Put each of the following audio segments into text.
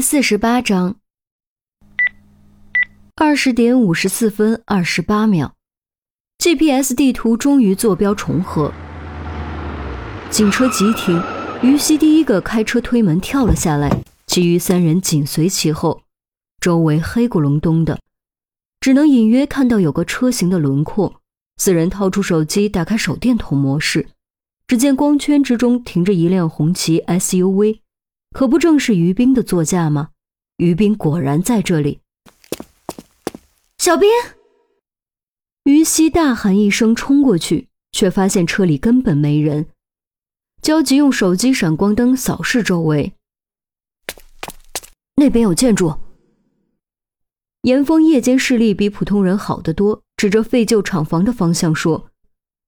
四十八章，二十点五十四分二十八秒，GPS 地图终于坐标重合。警车急停，于西第一个开车推门跳了下来，其余三人紧随其后。周围黑咕隆咚的，只能隐约看到有个车型的轮廓。四人掏出手机，打开手电筒模式，只见光圈之中停着一辆红旗 SUV。可不正是于冰的座驾吗？于冰果然在这里。小兵，于西大喊一声，冲过去，却发现车里根本没人。焦急用手机闪光灯扫视周围，那边有建筑。严峰夜间视力比普通人好得多，指着废旧厂房的方向说：“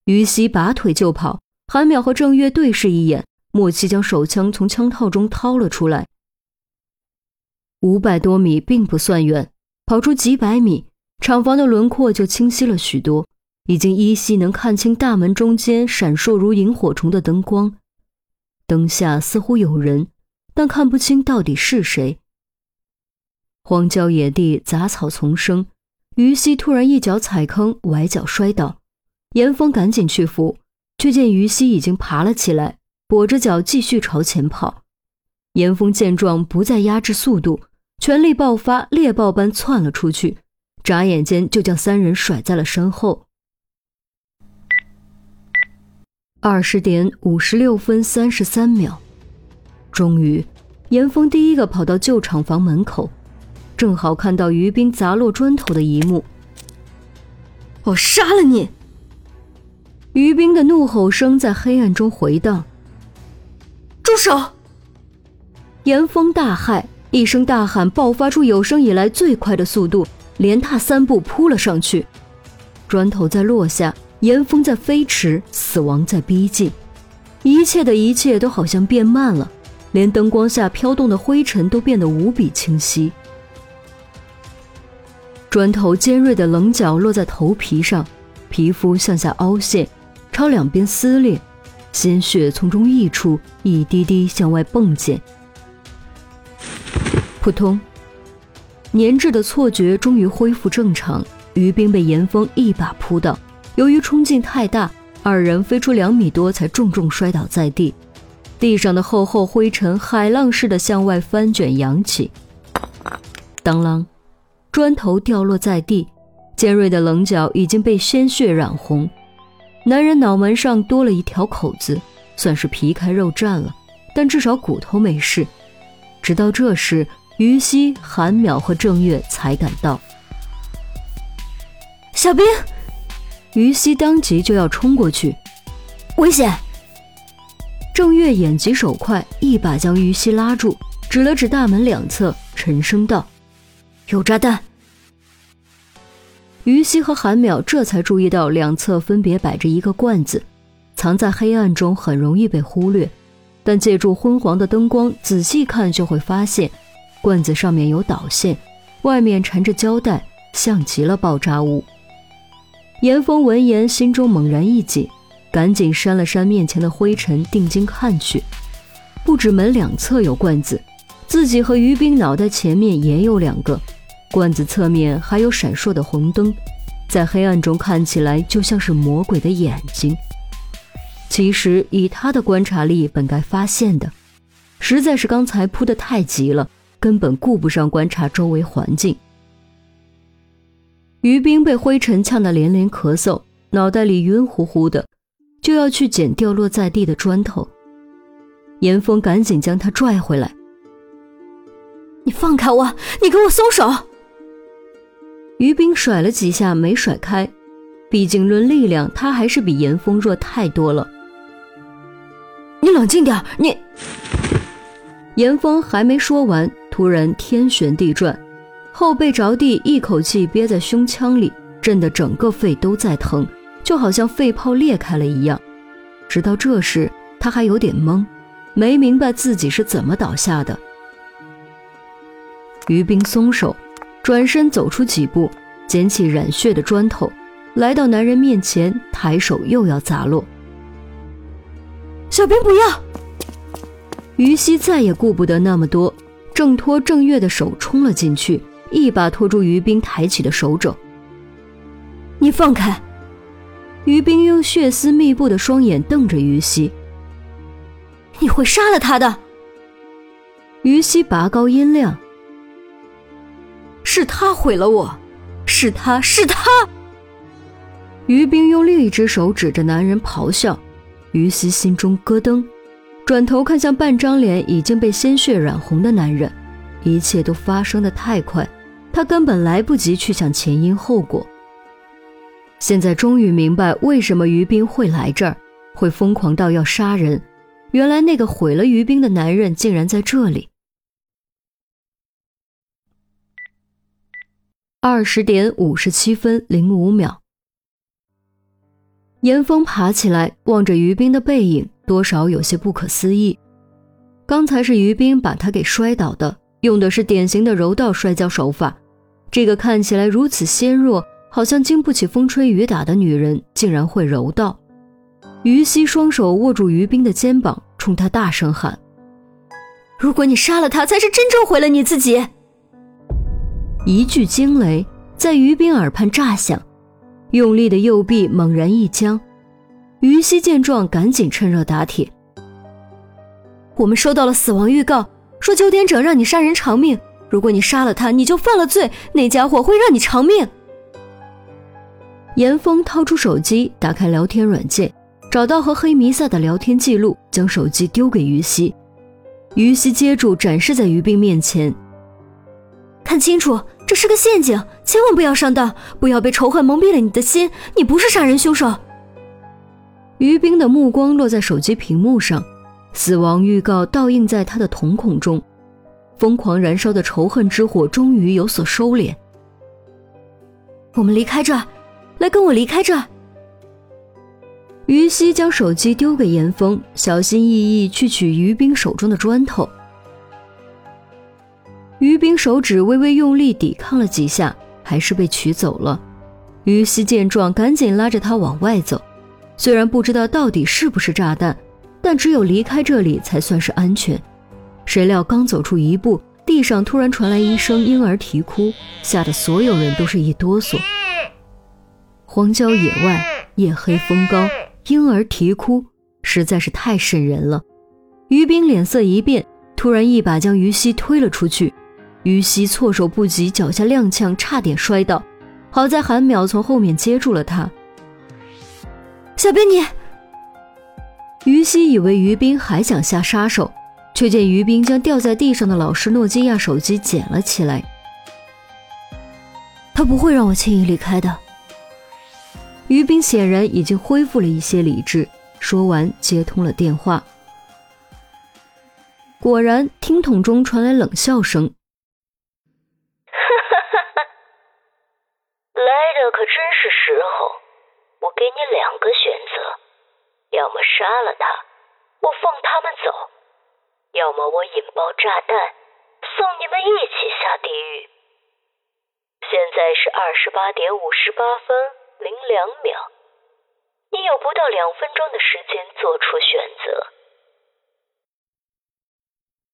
于西，拔腿就跑。”韩淼和郑月对视一眼。莫七将手枪从枪套中掏了出来。五百多米并不算远，跑出几百米，厂房的轮廓就清晰了许多，已经依稀能看清大门中间闪烁如萤火虫的灯光。灯下似乎有人，但看不清到底是谁。荒郊野地，杂草丛生。于西突然一脚踩坑，崴脚摔倒，严峰赶紧去扶，却见于西已经爬了起来。跛着脚继续朝前跑，严峰见状不再压制速度，全力爆发，猎豹般窜了出去，眨眼间就将三人甩在了身后。二十点五十六分三十三秒，终于，严峰第一个跑到旧厂房门口，正好看到于斌砸落砖头的一幕。我杀了你！于斌的怒吼声在黑暗中回荡。手！严峰大骇，一声大喊，爆发出有生以来最快的速度，连踏三步扑了上去。砖头在落下，严峰在飞驰，死亡在逼近，一切的一切都好像变慢了，连灯光下飘动的灰尘都变得无比清晰。砖头尖锐的棱角落在头皮上，皮肤向下凹陷，朝两边撕裂。鲜血从中溢出，一滴滴向外迸溅。扑通！粘滞的错觉终于恢复正常。于冰被严峰一把扑倒，由于冲劲太大，二人飞出两米多才重重摔倒在地。地上的厚厚灰尘海浪似的向外翻卷扬起。当啷！砖头掉落在地，尖锐的棱角已经被鲜血染红。男人脑门上多了一条口子，算是皮开肉绽了，但至少骨头没事。直到这时，于西、韩淼和郑月才赶到。小兵，于西当即就要冲过去，危险！郑月眼疾手快，一把将于西拉住，指了指大门两侧，沉声道：“有炸弹。”于西和韩淼这才注意到两侧分别摆着一个罐子，藏在黑暗中很容易被忽略，但借助昏黄的灯光仔细看就会发现，罐子上面有导线，外面缠着胶带，像极了爆炸物。严峰闻言心中猛然一紧，赶紧扇了扇面前的灰尘，定睛看去，不止门两侧有罐子，自己和于冰脑袋前面也有两个。罐子侧面还有闪烁的红灯，在黑暗中看起来就像是魔鬼的眼睛。其实以他的观察力，本该发现的，实在是刚才扑得太急了，根本顾不上观察周围环境。于冰被灰尘呛得连连咳嗽，脑袋里晕乎乎的，就要去捡掉落在地的砖头。严峰赶紧将他拽回来：“你放开我！你给我松手！”于冰甩了几下没甩开，毕竟论力量，他还是比严峰弱太多了。你冷静点，你。严峰还没说完，突然天旋地转，后背着地，一口气憋在胸腔里，震得整个肺都在疼，就好像肺泡裂开了一样。直到这时，他还有点懵，没明白自己是怎么倒下的。于冰松手。转身走出几步，捡起染血的砖头，来到男人面前，抬手又要砸落。小兵不要！于西再也顾不得那么多，挣脱郑月的手冲了进去，一把拖住于冰抬起的手肘。你放开！于冰用血丝密布的双眼瞪着于西。你会杀了他的。于西拔高音量。是他毁了我，是他是他。于冰用另一只手指着男人咆哮，于西心中咯噔，转头看向半张脸已经被鲜血染红的男人，一切都发生的太快，他根本来不及去想前因后果。现在终于明白为什么于冰会来这儿，会疯狂到要杀人，原来那个毁了于冰的男人竟然在这里。二十点五十七分零五秒，严峰爬起来，望着于冰的背影，多少有些不可思议。刚才是于冰把他给摔倒的，用的是典型的柔道摔跤手法。这个看起来如此纤弱，好像经不起风吹雨打的女人，竟然会柔道。于西双手握住于冰的肩膀，冲他大声喊：“如果你杀了他，才是真正毁了你自己。”一句惊雷在于斌耳畔炸响，用力的右臂猛然一僵。于西见状，赶紧趁热打铁：“我们收到了死亡预告，说九点整让你杀人偿命。如果你杀了他，你就犯了罪，那家伙会让你偿命。”严峰掏出手机，打开聊天软件，找到和黑弥撒的聊天记录，将手机丢给于西。于西接住，展示在于斌面前。看清楚，这是个陷阱，千万不要上当，不要被仇恨蒙蔽了你的心。你不是杀人凶手。于冰的目光落在手机屏幕上，死亡预告倒映在他的瞳孔中，疯狂燃烧的仇恨之火终于有所收敛。我们离开这儿，来跟我离开这儿。于西将手机丢给严峰，小心翼翼去取于冰手中的砖头。于冰手指微微用力抵抗了几下，还是被取走了。于西见状，赶紧拉着他往外走。虽然不知道到底是不是炸弹，但只有离开这里才算是安全。谁料刚走出一步，地上突然传来一声婴儿啼哭，吓得所有人都是一哆嗦。荒郊野外，夜黑风高，婴儿啼哭，实在是太瘆人了。于冰脸色一变，突然一把将于西推了出去。于西措手不及，脚下踉跄，差点摔倒。好在韩淼从后面接住了他。小兵，你……于西以为于冰还想下杀手，却见于冰将掉在地上的老式诺基亚手机捡了起来。他不会让我轻易离开的。于斌显然已经恢复了一些理智，说完接通了电话。果然，听筒中传来冷笑声。来的可真是时候，我给你两个选择：要么杀了他，我放他们走；要么我引爆炸弹，送你们一起下地狱。现在是二十八点五十八分零两秒，你有不到两分钟的时间做出选择。